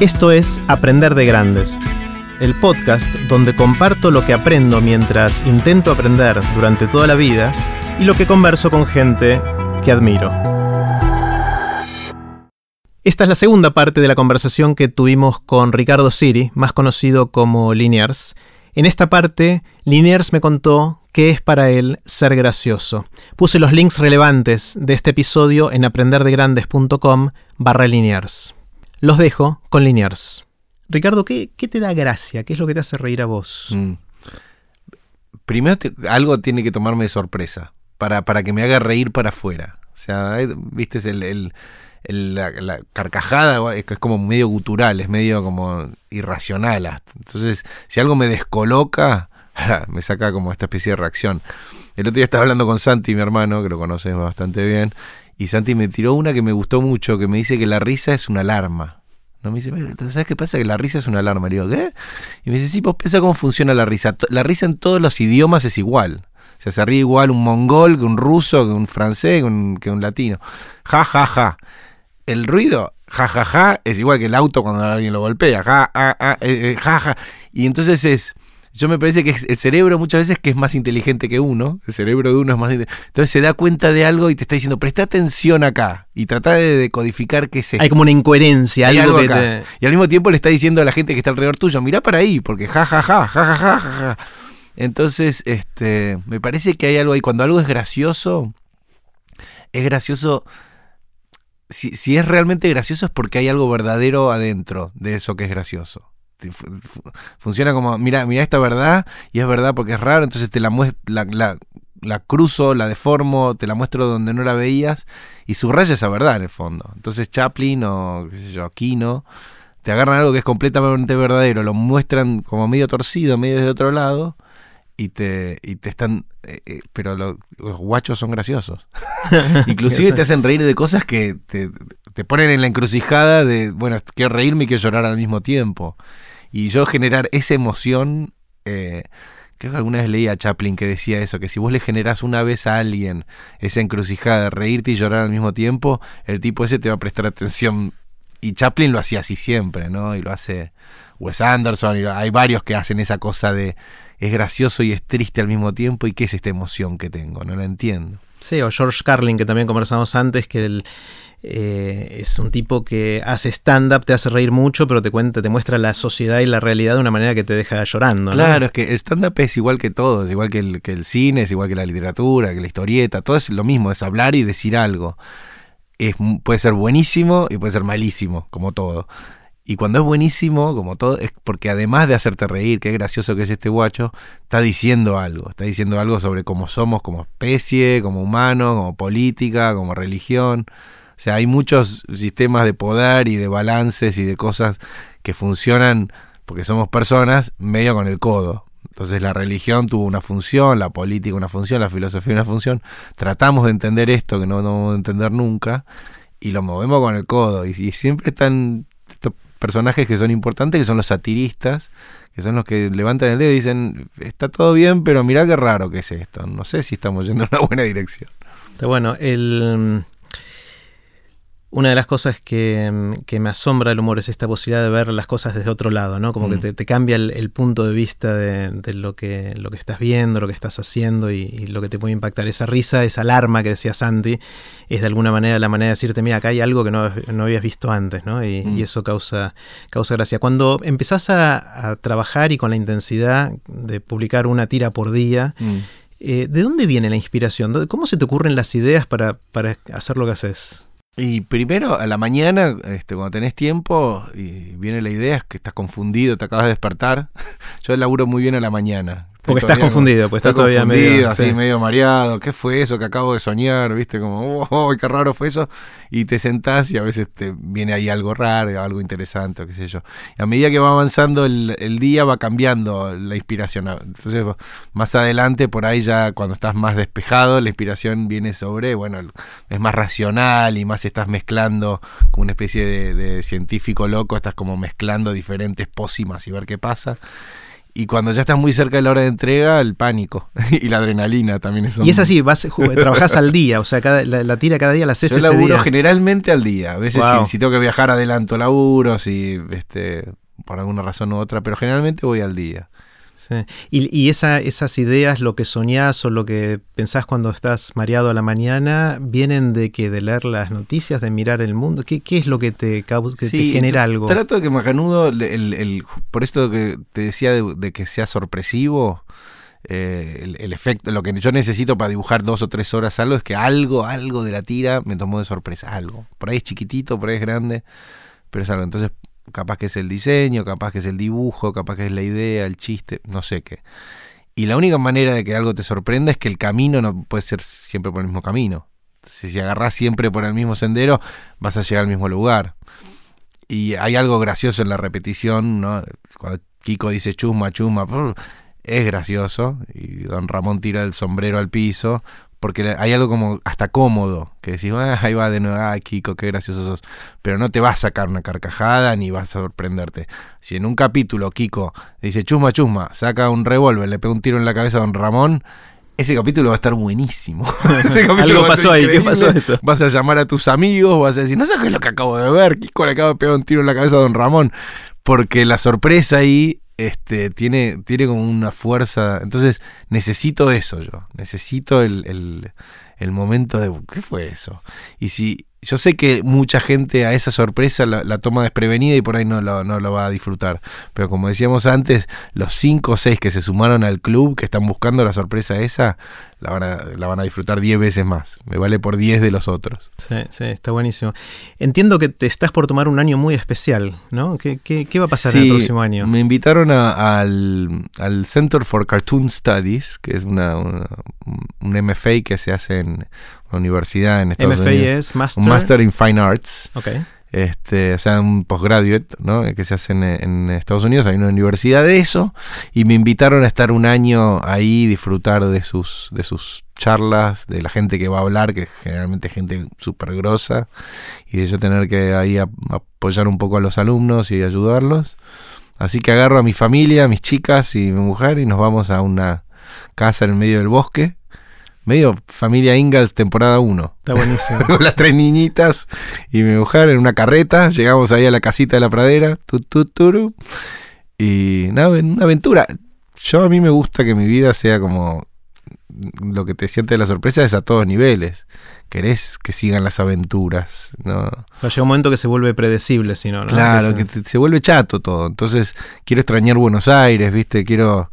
Esto es Aprender de Grandes, el podcast donde comparto lo que aprendo mientras intento aprender durante toda la vida y lo que converso con gente que admiro. Esta es la segunda parte de la conversación que tuvimos con Ricardo Siri, más conocido como Liniers. En esta parte, Liniers me contó qué es para él ser gracioso. Puse los links relevantes de este episodio en aprenderdegrandes.com barra Liniers. Los dejo con Liniers. Ricardo, ¿qué, te da gracia? ¿Qué es lo que te hace reír a vos? Mm. Primero algo tiene que tomarme de sorpresa para, para que me haga reír para afuera. O sea, viste, el, la, carcajada es, es como medio gutural, es medio como irracional. Entonces, si algo me descoloca, me saca como esta especie de reacción. El otro día estaba hablando con Santi, mi hermano, que lo conoces bastante bien, y Santi me tiró una que me gustó mucho, que me dice que la risa es una alarma. ¿No? Me dice, ¿sabes qué pasa? Que la risa es una alarma. Le digo, ¿qué? Y me dice, sí, pues piensa cómo funciona la risa. La risa en todos los idiomas es igual. O sea, se ríe igual un mongol que un ruso, que un francés, que un, latino. Ja, ja, ja. El ruido, ja, ja, ja, es igual que el auto cuando alguien lo golpea. Ja, ja, ja, eh, eh, ja, ja. Y entonces es yo me parece que el cerebro muchas veces que es más inteligente que uno, el cerebro de uno es más entonces se da cuenta de algo y te está diciendo, presta atención acá y trata de decodificar qué es Hay como una incoherencia, Hay algo, que Y al mismo tiempo le está diciendo a la gente que está alrededor tuyo, mira para ahí, porque ja, ja, ja, ja, ja, ja, ja. Entonces, este, me parece que hay algo ahí. Cuando algo es gracioso, es gracioso. Si, si es realmente gracioso es porque hay algo verdadero adentro de eso que es gracioso funciona como, mira, mira esta verdad y es verdad porque es raro, entonces te la, la, la, la, cruzo, la deformo, te la muestro donde no la veías y subraya esa verdad en el fondo. Entonces Chaplin o qué sé yo, Kino, te agarran algo que es completamente verdadero, lo muestran como medio torcido, medio de otro lado y te, y te están... Eh, eh, pero los guachos son graciosos. Inclusive te hacen reír de cosas que te, te ponen en la encrucijada de, bueno, quiero reírme y quiero llorar al mismo tiempo. Y yo generar esa emoción, eh, creo que alguna vez leí a Chaplin que decía eso, que si vos le generás una vez a alguien esa encrucijada de reírte y llorar al mismo tiempo, el tipo ese te va a prestar atención. Y Chaplin lo hacía así siempre, ¿no? Y lo hace Wes Anderson, y hay varios que hacen esa cosa de es gracioso y es triste al mismo tiempo, y qué es esta emoción que tengo, no la entiendo. Sí, o George Carlin, que también conversamos antes, que el, eh, es un tipo que hace stand-up, te hace reír mucho, pero te cuenta, te muestra la sociedad y la realidad de una manera que te deja llorando. Claro, es que stand-up es igual que todo, es igual que el, que el cine, es igual que la literatura, que la historieta, todo es lo mismo, es hablar y decir algo. Es, puede ser buenísimo y puede ser malísimo, como todo. Y cuando es buenísimo, como todo, es porque además de hacerte reír, qué gracioso que es este guacho, está diciendo algo. Está diciendo algo sobre cómo somos como especie, como humanos, como política, como religión. O sea, hay muchos sistemas de poder y de balances y de cosas que funcionan porque somos personas medio con el codo. Entonces la religión tuvo una función, la política una función, la filosofía una función. Tratamos de entender esto que no, vamos a entender nunca y lo movemos con el codo. Y, siempre están estos personajes que son importantes, que son los satiristas, que son los que levantan el dedo y dicen, está todo bien, pero mirá qué raro que es esto. No sé si estamos yendo en una buena dirección. Bueno, el una de las cosas que, me asombra el humor es esta posibilidad de ver las cosas desde otro lado, ¿no? Como que mm. te, cambia el, punto de vista de, lo, que, lo que estás viendo, lo que estás haciendo y, lo que te puede impactar. Esa risa, esa alarma que decía Santi, es de alguna manera la manera de decirte, mira, acá hay algo que no, habías visto antes, ¿no? Y, mm. eso causa, causa gracia. Cuando empezás a, trabajar y con la intensidad de publicar una tira por día, mm. eh, ¿de dónde viene la inspiración? ¿Cómo se te ocurren las ideas para, para hacer lo que haces? Y primero, a la mañana, este, cuando tenés tiempo y viene la idea, es que estás confundido, te acabas de despertar. Yo laburo muy bien a la mañana. Porque estás confundido, pues estás todavía medio, así medio mareado. ¿Qué fue eso que acabo de soñar? ¿Viste? Como, oh, qué raro fue eso. Y te sentás y a veces te viene ahí algo raro, algo interesante, qué sé yo. Y a medida que va avanzando el, el, día, va cambiando la inspiración. Entonces, más adelante, por ahí ya cuando estás más despejado, la inspiración viene sobre, bueno, es más racional y más estás mezclando como una especie de, de científico loco, estás como mezclando diferentes pócimas y ver qué pasa. Y cuando ya estás muy cerca de la hora de entrega, el pánico y la adrenalina también es Y es así, vas, trabajás al día, o sea, cada, la, tira cada día la haces Yo laburo generalmente al día. A veces si, tengo que viajar adelanto laburo, si este, por alguna razón u otra, pero generalmente voy al día. Y, esas ideas, lo que soñás o lo que pensás cuando estás mareado a la mañana, vienen de que de leer las noticias, de mirar el mundo. ¿Qué, es lo que te, que te genera algo? Trato de que Macanudo, el, por esto que te decía de, que sea sorpresivo, eh, el, efecto, lo que yo necesito para dibujar dos o tres horas algo es que algo, algo de la tira me tomó de sorpresa, algo. Por ahí es chiquitito, por ahí es grande, pero es algo. Entonces capaz que es el diseño, capaz que es el dibujo, capaz que es la idea, el chiste, no sé qué. Y la única manera de que algo te sorprenda es que el camino no puede ser siempre por el mismo camino. Si, si agarrás siempre por el mismo sendero, vas a llegar al mismo lugar. Y hay algo gracioso en la repetición, ¿no? Cuando Kiko dice chusma, chusma, es gracioso. Y don Ramón tira el sombrero al piso porque hay algo como hasta cómodo, que decís, ah, ahí va de nuevo, ay Kiko, qué gracioso sos, pero no te va a sacar una carcajada ni vas a sorprenderte. Si en un capítulo Kiko dice, chusma, chusma, saca un revólver, le pega un tiro en la cabeza a don Ramón, ese capítulo va a estar buenísimo. Algo pasó ahí, ¿qué pasó esto? Vas a llamar a tus amigos, vas a decir, no sabes lo que acabo de ver, Kiko le acaba de pegar un tiro en la cabeza a don Ramón, porque la sorpresa ahí este, tiene, tiene como una fuerza. Entonces, necesito eso yo. Necesito el, el, el momento de. ¿Qué fue eso? Y si, yo sé que mucha gente a esa sorpresa la, toma desprevenida y por ahí no lo, no lo, va a disfrutar. Pero como decíamos antes, los 5 o 6 que se sumaron al club, que están buscando la sorpresa esa, la van a, la van a disfrutar 10 veces más. Me vale por 10 de los otros. Sí, sí, está buenísimo. Entiendo que te estás por tomar un año muy especial, ¿no? ¿Qué, qué, va a pasar en el próximo año? Me invitaron al, al, Center for Cartoon Studies, que es una, un MFA que se hace en universidad en Estados MFA Unidos. es Master. Un Master in Fine Arts. Okay. Este, o sea, un postgraduate, ¿no? Que se hace en, Estados Unidos, hay una universidad de eso, y me invitaron a estar un año ahí, disfrutar de sus, de sus charlas, de la gente que va a hablar, que es generalmente gente súper grosa, y de yo tener que ahí apoyar un poco a los alumnos y ayudarlos. Así que agarro a mi familia, a mis chicas y mi mujer, y nos vamos a una casa en el medio del bosque, medio familia Ingalls temporada 1. Está buenísimo. Con las tres niñitas y mi mujer en una carreta. Llegamos ahí a la casita de la pradera. y nada, una aventura. Yo a mí me gusta que mi vida sea como lo que te siente de la sorpresa es a todos niveles. Querés que sigan las aventuras, ¿no? llega un momento que se vuelve predecible, si no, Claro, que, se... que se vuelve chato todo. Entonces, quiero extrañar Buenos Aires, ¿viste? Quiero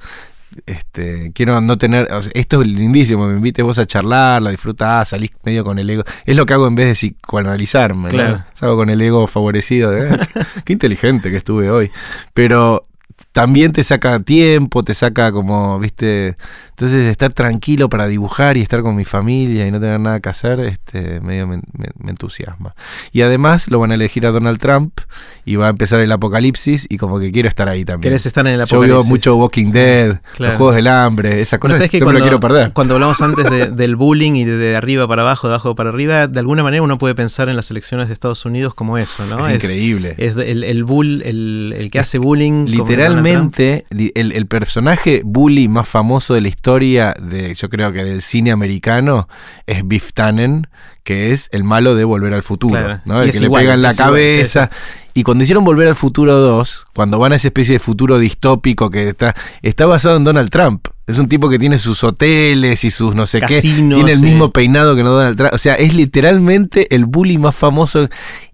este, quiero no tener, esto es lindísimo, me invites vos a charlar, la disfrutás, salís medio con el ego. Es lo que hago en vez de psicoanalizarme, claro. ¿no? con el ego favorecido, de, ah, qué inteligente que estuve hoy. Pero también te saca tiempo, te saca como, viste, entonces estar tranquilo para dibujar y estar con mi familia y no tener nada que hacer, este, medio me, entusiasma. Y además lo van a elegir a Donald Trump y va a empezar el apocalipsis y como que quiero estar ahí también. ¿Quieres estar en el apocalipsis? Yo veo mucho Walking Dead, los Juegos del Hambre, esa cosa es que cuando, quiero perder. Cuando hablamos antes del bullying y de, arriba para abajo, de abajo para arriba, de alguna manera uno puede pensar en las elecciones de Estados Unidos como eso, ¿no? Es, increíble. Es el, el, bull, el, que hace bullying. Literalmente el, personaje bully más famoso de la historia de, yo creo que del cine americano, es Biff Tannen, que es el malo de Volver al Futuro, ¿no? El que le pega en la cabeza. Y cuando hicieron Volver al Futuro 2, cuando van a esa especie de futuro distópico que está, está basado en Donald Trump. Es un tipo que tiene sus hoteles y sus no sé qué. Tiene el mismo peinado que no Donald Trump. O sea, es literalmente el bully más famoso.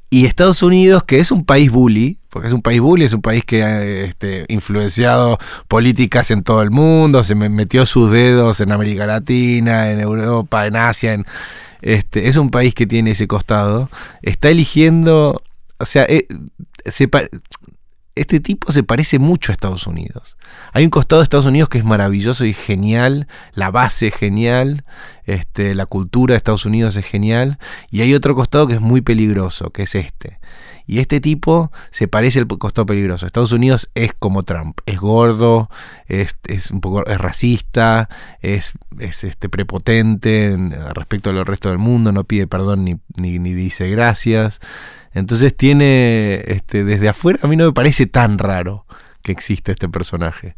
Y Estados Unidos, que es un país bully, porque es un país bully, es un país que ha este, influenciado políticas en todo el mundo, se metió sus dedos en América Latina, en Europa, en Asia, este, es un país que tiene ese costado, está eligiendo, o sea, eh, este tipo se parece mucho a Estados Unidos. Hay un costado de Estados Unidos que es maravilloso y genial, la base es genial, este, la cultura de Estados Unidos es genial, y hay otro costado que es muy peligroso, que es este. Y este tipo se parece al costado peligroso. Estados Unidos es como Trump, es gordo, es, un poco es racista, es, es este prepotente respecto al resto del mundo, no pide perdón ni, ni, ni dice gracias. Entonces tiene, este, desde afuera a mí no me parece tan raro que existe este personaje.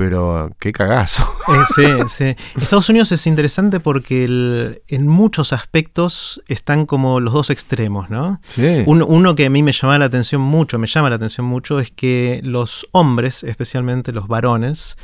Pero qué cagazo. Eh, sí, sí. Estados Unidos es interesante porque el- en muchos aspectos están como los dos extremos, ¿no? Sí. Un- uno que a mí me llama la atención mucho, me llama la atención mucho, es que los hombres, especialmente los varones,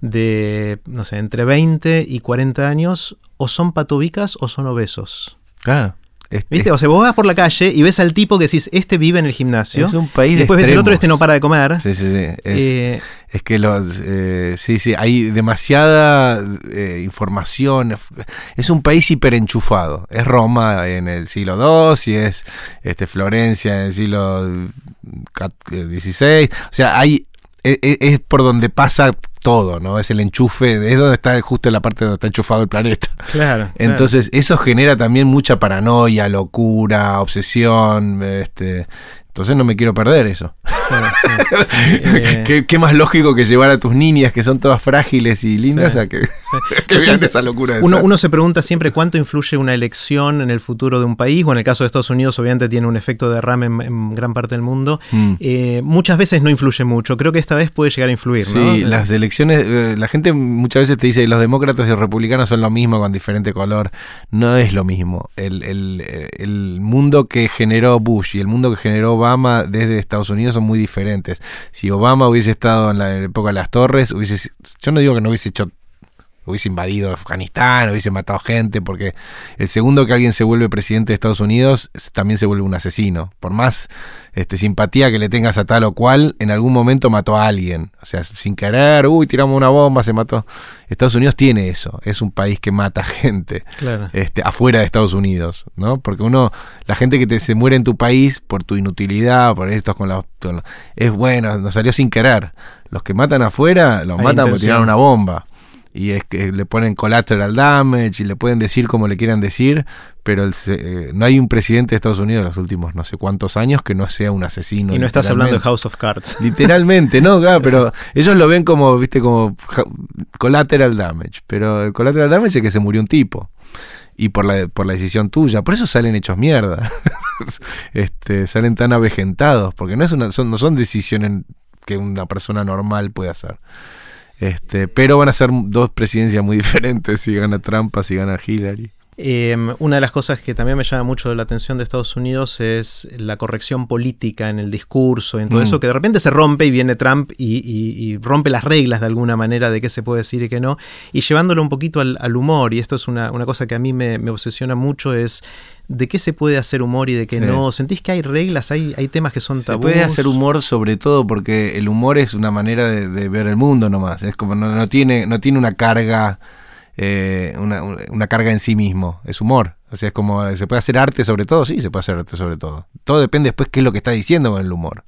de, no sé, entre 20 y 40 años, o son patobicas o son obesos. Claro. Este- ¿Viste? O sea, vos vas por la calle y ves al tipo que decís, este vive en el gimnasio. Es un país y de después ves el otro, este no para de comer. Sí, sí, sí. Es, Eh, es que los. eh, sí, sí. Hay demasiada eh, información. Es un país hiperenchufado. Es Roma en el siglo II y es este, Florencia en el siglo XVI. O sea, hay. e- e- Es, por donde pasa todo, ¿no? Es el enchufe, es donde está justo la parte donde está enchufado el planeta. claro. Entonces, eso genera también mucha paranoia, locura, obsesión. Este, entonces no me quiero perder eso. claro, sí, sí. Eh, ¿Qué, qué más lógico que llevar a tus niñas, que son todas frágiles y lindas, Sí. a que, vean siempre- esa locura de Uno, uno se pregunta siempre cuánto influye una elección en el futuro de un país, o en el caso de Estados Unidos, obviamente tiene un efecto de derrame en, en gran parte del mundo. Mm. Eh, muchas veces no influye mucho, creo que esta vez puede llegar a influir. Sí, Eh, las elecciones, eh, la gente muchas veces te dice los demócratas y los republicanos son lo mismo con diferente color. No es lo mismo. El, el- el mundo que generó Bush y el mundo que generó Obama desde Estados Unidos son muy diferentes. Si Obama hubiese estado en la época de las torres, hubiese, yo no digo que no hubiese hecho hubiese invadido Afganistán, hubiese matado gente, porque el segundo que alguien se vuelve presidente de Estados Unidos también se vuelve un asesino. Por más este, simpatía que le tengas a tal o cual, en algún momento mató a alguien. O sea, sin querer, uy, tiramos una bomba, se mató. Estados Unidos tiene eso, es un país que mata gente Claro. este, afuera de Estados Unidos, ¿no? Porque uno, la gente que te, se muere en tu país por tu inutilidad, por estos con la, con- es bueno, nos salió sin querer. Los que matan afuera, los Hay matan porque intención. tiraron una bomba. Y es que le ponen collateral damage y le pueden decir como le quieran decir, pero el eh, no hay un presidente de Estados Unidos en los últimos no sé cuántos años que no sea un asesino. y no estás hablando de. House of Cards. Literalmente, no, claro, pero ellos lo ven como, viste, como collateral damage. Pero el collateral damage es que se murió un tipo. Y por la, por la decisión tuya. Por eso salen hechos mierda. este, salen tan avejentados. Porque no, es una, son, no son decisiones que una persona normal puede hacer. Este, pero van a ser dos presidencias muy diferentes si gana Trump, si gana Hillary. Eh, una de las cosas que también me llama mucho la atención de Estados Unidos es la corrección política en el discurso, en todo Mm. eso, que de repente se rompe y viene Trump y, y- y rompe las reglas de alguna manera de qué se puede decir y qué no, y llevándolo un poquito al, al humor, y esto es una, una cosa que a mí me, me obsesiona mucho, es de qué se puede hacer humor y de qué Sí. no. ¿Sentís que hay reglas, hay, hay temas que son Se tabús? puede hacer humor sobre todo porque el humor es una manera de, de ver el mundo nomás. Es como no, no tiene, no tiene una carga, eh, una, una carga en sí mismo. Es humor. O sea, es como, ¿se puede hacer arte sobre todo? Sí, se puede hacer arte sobre todo. Todo depende después qué es lo que está diciendo con el humor.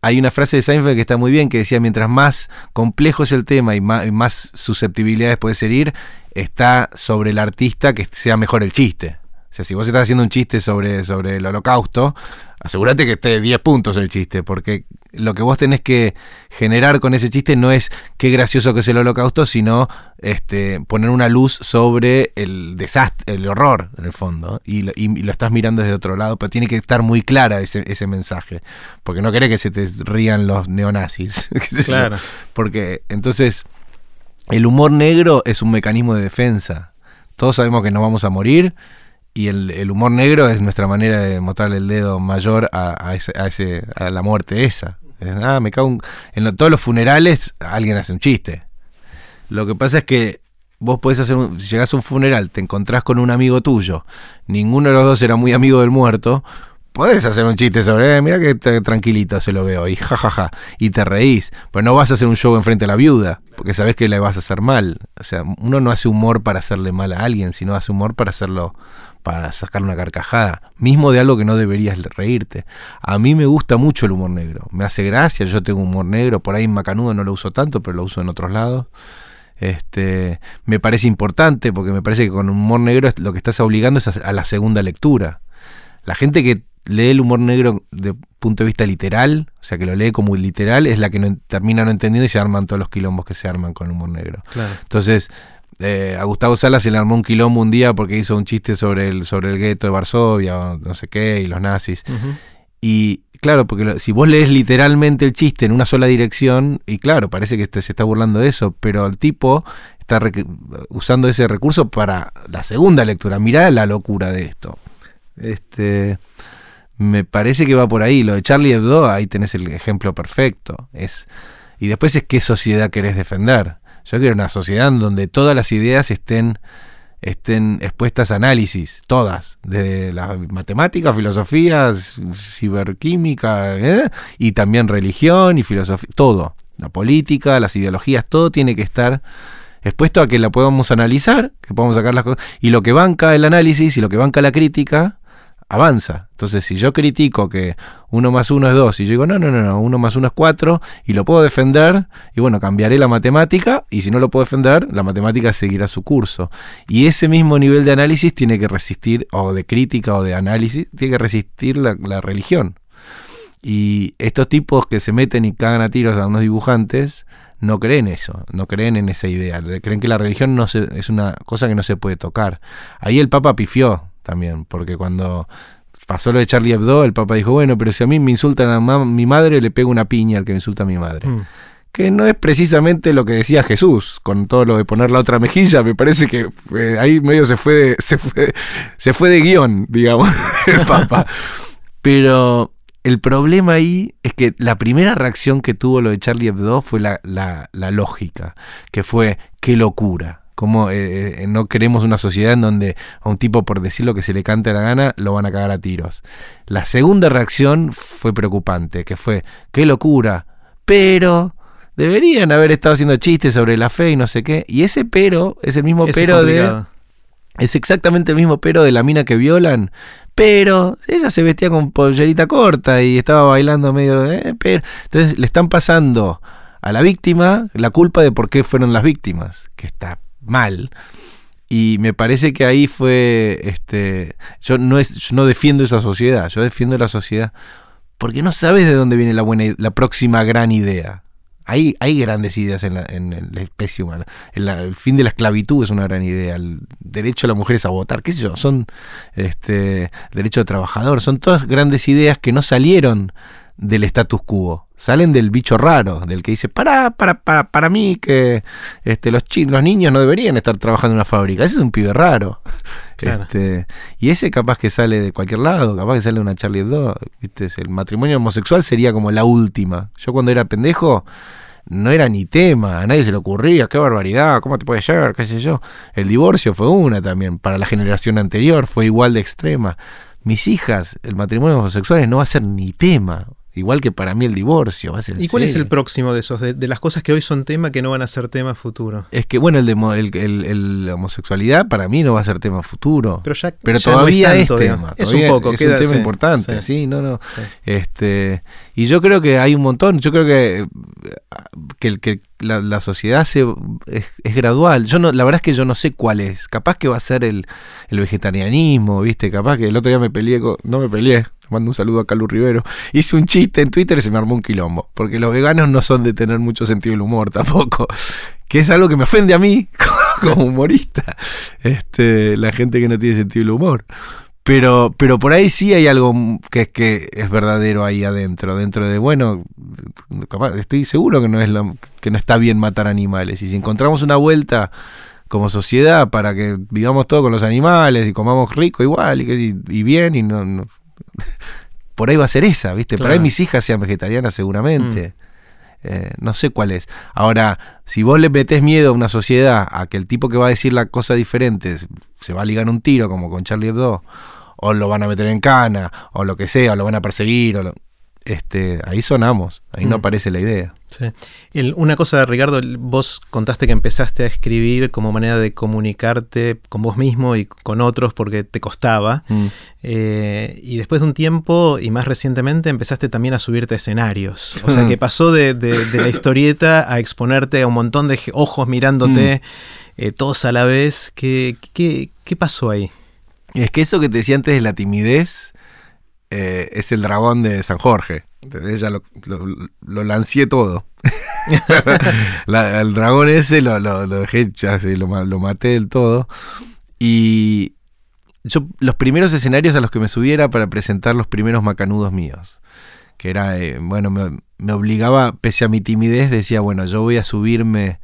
Hay una frase de Seinfeld que está muy bien que decía, mientras más complejo es el tema y más, y más susceptibilidades puede herir, está sobre el artista que sea mejor el chiste. O sea, si vos estás haciendo un chiste sobre, sobre el holocausto, asegúrate que esté de 10 puntos el chiste, porque lo que vos tenés que generar con ese chiste no es qué gracioso que es el holocausto, sino este, poner una luz sobre el desastre, el horror, en el fondo, y lo, y lo estás mirando desde otro lado, pero tiene que estar muy clara ese, ese mensaje, porque no querés que se te rían los neonazis. Claro. Porque entonces el humor negro es un mecanismo de defensa. Todos sabemos que nos vamos a morir y el, el humor negro es nuestra manera de mostrarle el dedo mayor a, a ese, a, ese, a la muerte esa. Es, ah, me cago en, en todos los funerales alguien hace un chiste. Lo que pasa es que vos podés hacer un, si llegás a un funeral, te encontrás con un amigo tuyo, ninguno de los dos era muy amigo del muerto, podés hacer un chiste sobre, eh, mira que tranquilito se lo veo, y jajaja, y te reís, pero no vas a hacer un show enfrente a la viuda, porque sabés que le vas a hacer mal. O sea, uno no hace humor para hacerle mal a alguien, sino hace humor para hacerlo, para sacar una carcajada, mismo de algo que no deberías reírte. A mí me gusta mucho el humor negro, me hace gracia, yo tengo humor negro, por ahí en Macanudo no lo uso tanto, pero lo uso en otros lados. Este, me parece importante porque me parece que con humor negro lo que estás obligando es a, la segunda lectura. La gente que lee el humor negro de punto de vista literal, o sea, que lo lee como literal, es la que no termina no entendiendo y se arman todos los quilombos que se arman con el humor negro. Claro. Entonces, eh, a Gustavo Salas se le armó un quilombo un día porque hizo un chiste sobre el, sobre el gueto de Varsovia o no sé qué y los nazis. Y claro, porque si vos lees literalmente el chiste en una sola dirección, y claro, parece que se está burlando de eso, pero el tipo está usando ese recurso para la segunda lectura. Mirá la locura de esto. Este, me parece que va por ahí. Lo de Charlie Hebdo, ahí tenés el ejemplo perfecto. Es, y después es qué sociedad querés defender. Yo quiero una sociedad en donde todas las ideas estén, estén expuestas a análisis, todas, de la matemática, filosofía, ciberquímica, ¿eh? y también religión y filosofía, todo. La política, las ideologías, todo tiene que estar expuesto a que la podamos analizar, que podamos sacar las cosas. Y lo que banca el análisis y lo que banca la crítica, avanza. Entonces, si yo critico que uno más uno es dos y yo digo, no, no, no, no, uno más uno es cuatro y lo puedo defender, y bueno, cambiaré la matemática y si no lo puedo defender, la matemática seguirá su curso. Y ese mismo nivel de análisis tiene que resistir, o de crítica o de análisis, tiene que resistir la, religión. Y estos tipos que se meten y cagan a tiros a unos dibujantes, no creen eso, no creen en esa idea, creen que la religión no es una cosa que no se puede tocar. Ahí el Papa pifió también, porque cuando pasó lo de Charlie Hebdo, el Papa dijo, bueno, pero si a mí me insultan a mi madre, le pego una piña al que me insulta a mi madre. Mm. Que no es precisamente lo que decía Jesús, con todo lo de poner la otra mejilla, me parece que eh, ahí medio se fue de, se fue, se fue de guion, digamos, el Papa. Pero el problema ahí es que la primera reacción que tuvo lo de Charlie Hebdo fue la, lógica, que fue, qué locura. Como eh, eh, no queremos una sociedad en donde a un tipo por decir lo que se le cante la gana lo van a cagar a tiros. La segunda reacción fue preocupante, que fue, qué locura, pero deberían haber estado haciendo chistes sobre la fe y no sé qué. Y ese pero es el mismo pero de... Es exactamente el mismo pero de la mina que violan, pero ella se vestía con pollerita corta y estaba bailando medio... Eh, pero, entonces le están pasando a la víctima la culpa de por qué fueron las víctimas, que está mal. Y me parece que ahí fue, este, yo no es, yo no defiendo esa sociedad, yo defiendo la sociedad porque no sabes de dónde viene la buena, la próxima gran idea. Hay, hay grandes ideas en la, en la especie humana. El, fin de la esclavitud es una gran idea. El derecho a las mujeres a votar, qué sé yo, son este derecho de trabajador, son todas grandes ideas que no salieron del status quo. Salen del bicho raro, del que dice, para, para, para, para mí que este, los, los niños no deberían estar trabajando en una fábrica. Ese es un pibe raro. Este, y ese capaz que sale de cualquier lado, capaz que sale de una Charlie Hebdo. ¿viste? El matrimonio homosexual sería como la última. Yo cuando era pendejo no era ni tema, a nadie se le ocurría, qué barbaridad, cómo te puede llegar, qué sé yo. El divorcio fue una también, para la generación anterior fue igual de extrema. Mis hijas, el matrimonio homosexual no va a ser ni tema. Igual que para mí el divorcio. Va a ser ¿Y cuál es el próximo de esos? De, las cosas que hoy son tema que no van a ser tema futuro. Es que, bueno, el de el, homosexualidad para mí no va a ser tema futuro. Pero, ya, pero todavía es, tema. Es un poco. Es un tema importante, sí, no, no. Este, y yo creo que hay un montón. Yo creo que, que, que la, sociedad se, es, gradual. Yo no, la verdad es que yo no sé cuál es. Capaz que va a ser el, el vegetarianismo, ¿viste? Capaz que el otro día me peleé con, no me peleé, mando un saludo a Calu Rivero. Hice un chiste en Twitter y se me armó un quilombo. Porque los veganos no son de tener mucho sentido del humor tampoco. Que es algo que me ofende a mí como humorista. Este, la gente que no tiene sentido del humor. Pero, pero por ahí sí hay algo que, que es verdadero ahí adentro. Dentro de, bueno, estoy seguro que no, es lo, que no está bien matar animales. Y si encontramos una vuelta como sociedad para que vivamos todos con los animales y comamos rico igual y, y bien y no por ahí va a ser esa, ¿viste? Por ahí mis hijas sean vegetarianas seguramente. Mm. Eh, no sé cuál es. Ahora, si vos le metés miedo a una sociedad a que el tipo que va a decir la cosa diferente se va a ligar un tiro, como con Charlie Hebdo, o lo van a meter en cana, o lo que sea, o lo van a perseguir, o este, ahí sonamos, ahí no mm. aparece la idea. Sí. una cosa, Ricardo, vos contaste que empezaste a escribir como manera de comunicarte con vos mismo y con otros porque te costaba. Mm. Eh, y después de un tiempo, y más recientemente, empezaste también a subirte a escenarios. O sea, que pasó de, la historieta a exponerte a un montón de ojos mirándote, mm. eh, todos a la vez. ¿Qué, qué, qué pasó ahí? Es que eso que te decía antes de la timidez eh, es el dragón de San Jorge. Ya lo, lo, lancié todo. el dragón ese lo, dejé, ya lo, maté del todo. Y yo los primeros escenarios a los que me subiera para presentar los primeros macanudos míos. Que era, eh, bueno, me, me, obligaba, pese a mi timidez, decía, bueno, yo voy a subirme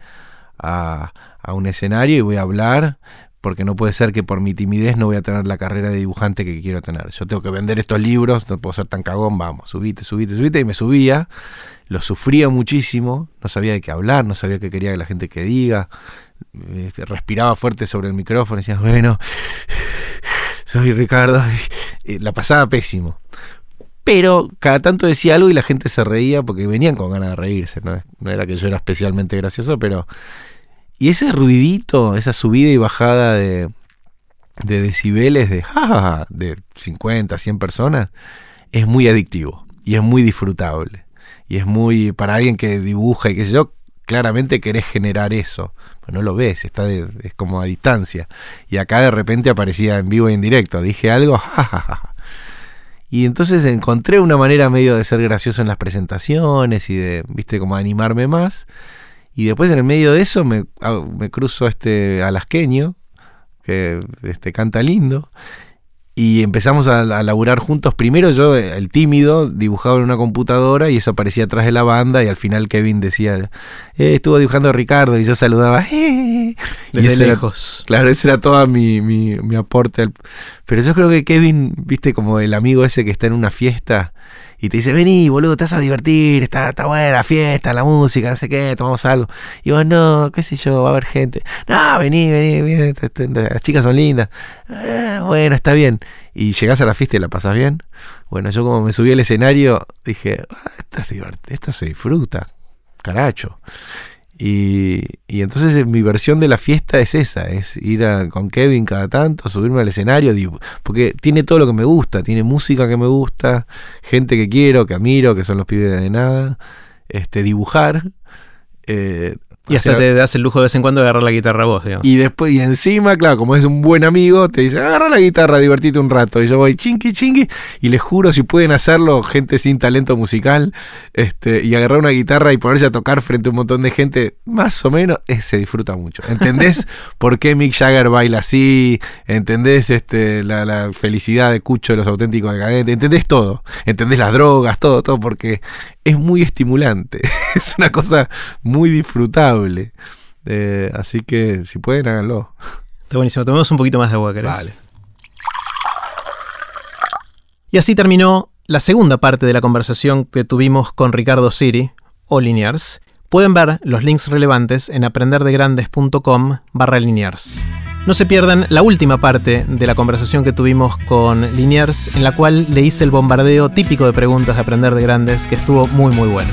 a, a un escenario y voy a hablar, porque no puede ser que por mi timidez no voy a tener la carrera de dibujante que quiero tener. Yo tengo que vender estos libros, no puedo ser tan cagón, vamos, subite, subite, subite, y me subía, lo sufría muchísimo, no sabía de qué hablar, no sabía qué quería que la gente que diga, este, respiraba fuerte sobre el micrófono decía, bueno, soy Ricardo, la pasaba pésimo. Pero cada tanto decía algo y la gente se reía porque venían con ganas de reírse, no era que yo era especialmente gracioso, pero y ese ruidito, esa subida y bajada de, de decibeles de, de 50, 100 personas, es muy adictivo y es muy disfrutable. Y es muy, para alguien que dibuja y qué sé yo, claramente querés generar eso. Pero no lo ves, está es como a distancia. Y acá de repente aparecía en vivo y en directo. Dije algo, jajaja. Y entonces encontré una manera medio de ser gracioso en las presentaciones y de, viste, como animarme más. Y después en el medio de eso me, me cruzo este alasqueño, que este, canta lindo. Y empezamos a, a, laburar juntos. Primero yo, el tímido, dibujaba en una computadora y eso aparecía atrás de la banda y al final Kevin decía, eh, estuvo dibujando a Ricardo y yo saludaba, eh. Desde lejos. Era, claro, ese era todo mi, mi, mi aporte. Al, pero yo creo que Kevin, viste, como el amigo ese que está en una fiesta y te dice, vení, boludo, te vas a divertir, está, está buena la fiesta, la música, no sé qué, tomamos algo. Y vos, no, qué sé yo, va a haber gente. No, vení, vení, vení las chicas son lindas. Eh, bueno, está bien. Y llegás a la fiesta y la pasas bien. Bueno, yo como me subí al escenario, dije, ah, es esta se disfruta, caracho. Y, y, entonces mi versión de la fiesta es esa, es ir a, con Kevin cada tanto, subirme al escenario, porque tiene todo lo que me gusta, tiene música que me gusta, gente que quiero, que admiro, que son los pibes de nada, este, dibujar, eh, y hasta te das el lujo de vez en cuando de agarrar la guitarra vos, digamos. Y después, y encima, claro, como es un buen amigo, te dice, agarra la guitarra, divertite un rato. Y yo voy chinqui, chinqui, y les juro, si pueden hacerlo, gente sin talento musical, este, y agarrar una guitarra y ponerse a tocar frente a un montón de gente, más o menos, eh, se disfruta mucho. ¿Entendés por qué Mick Jagger baila así? ¿Entendés este, la, la felicidad de Cucho de los auténticos decadentes? ¿Entendés todo? ¿Entendés las drogas? Todo, todo, porque es muy estimulante. es una cosa muy Eh, así que si pueden, háganlo. Está buenísimo. Tomemos un poquito más de agua, ¿querés? Vale. Y así terminó la segunda parte de la conversación que tuvimos con Ricardo Siri, o Linears. Pueden ver los links relevantes en aprenderdegrandes.com barra linears. No se pierdan la última parte de la conversación que tuvimos con Liniers, en la cual le hice el bombardeo típico de preguntas de Aprender de Grandes, que estuvo muy muy bueno.